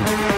Yahoo.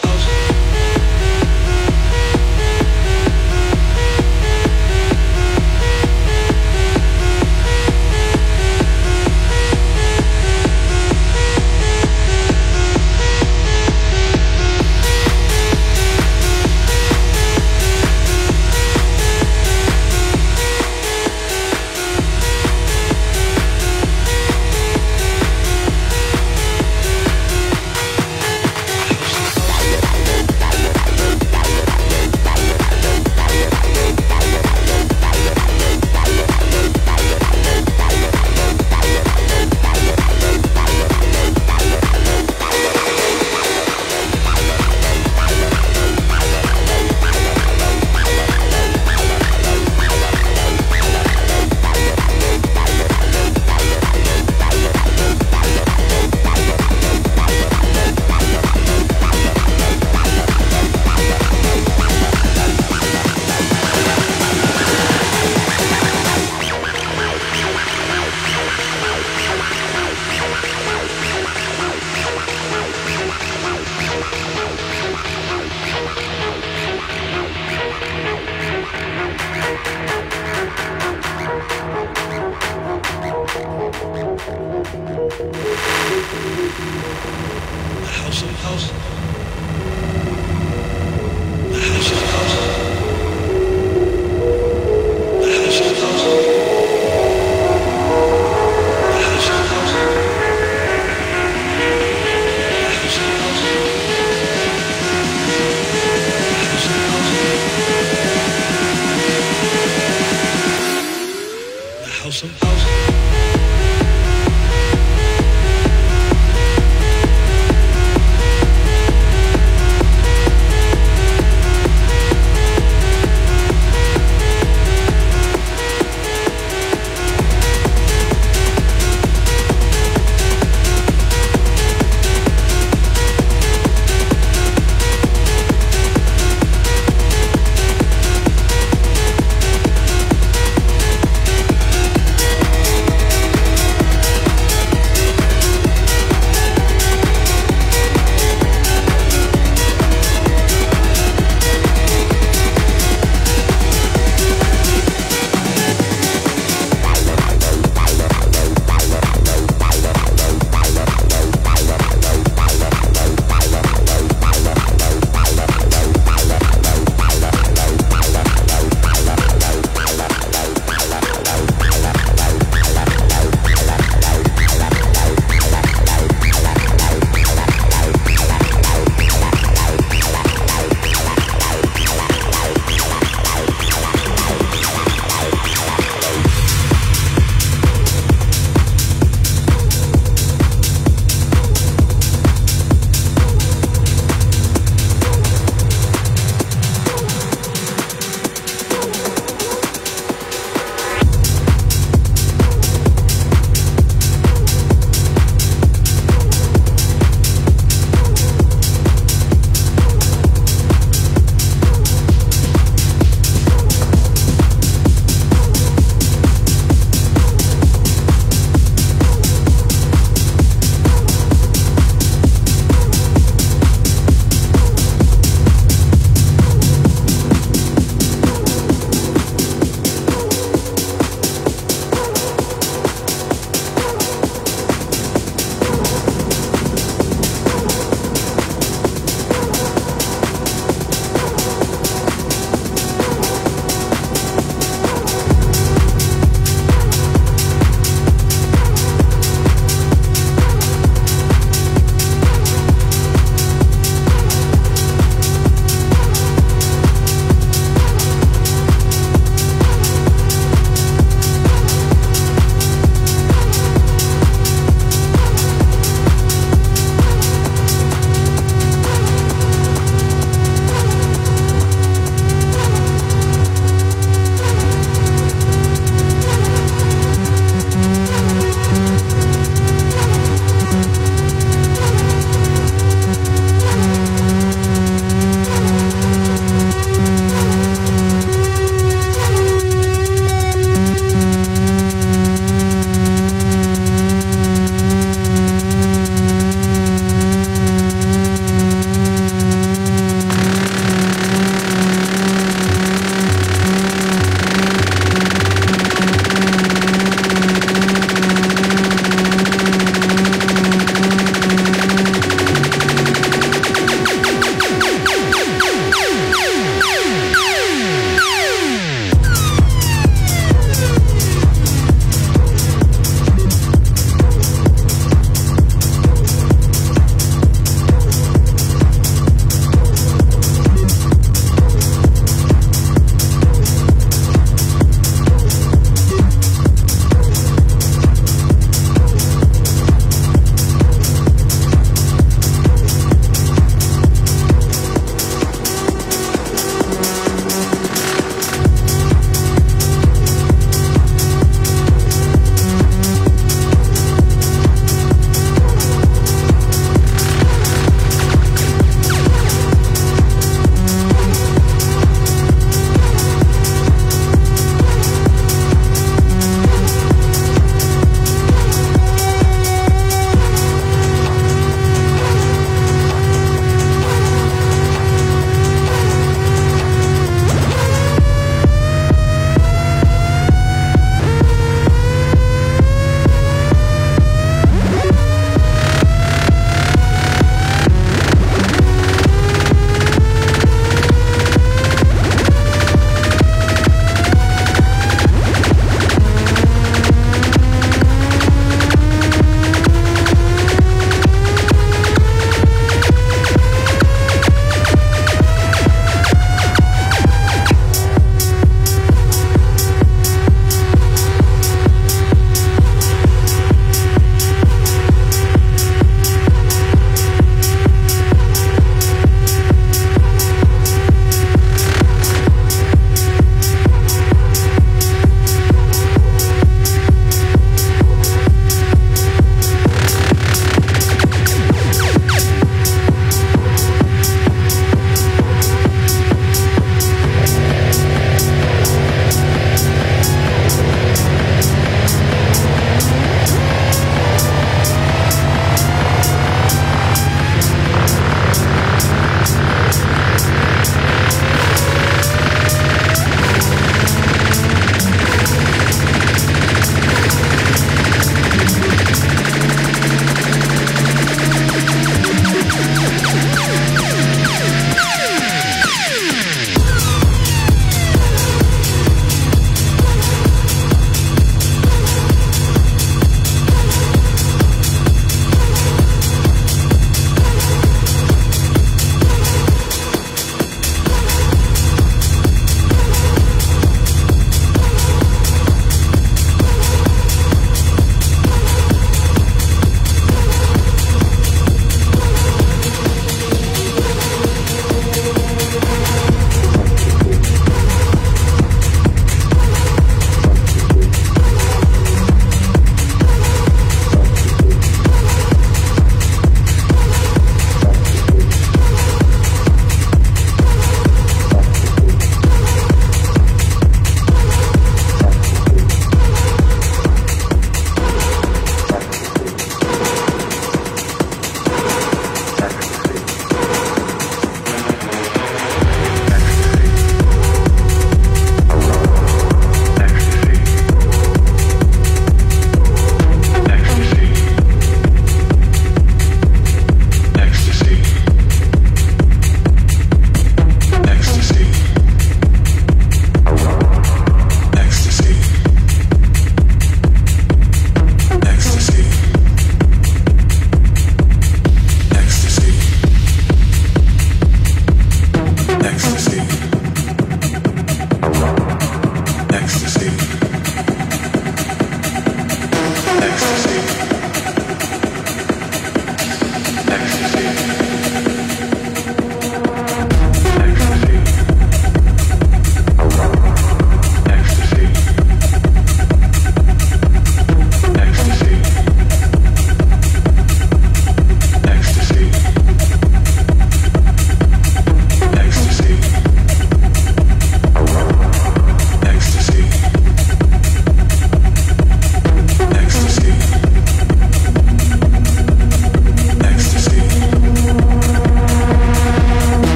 不是。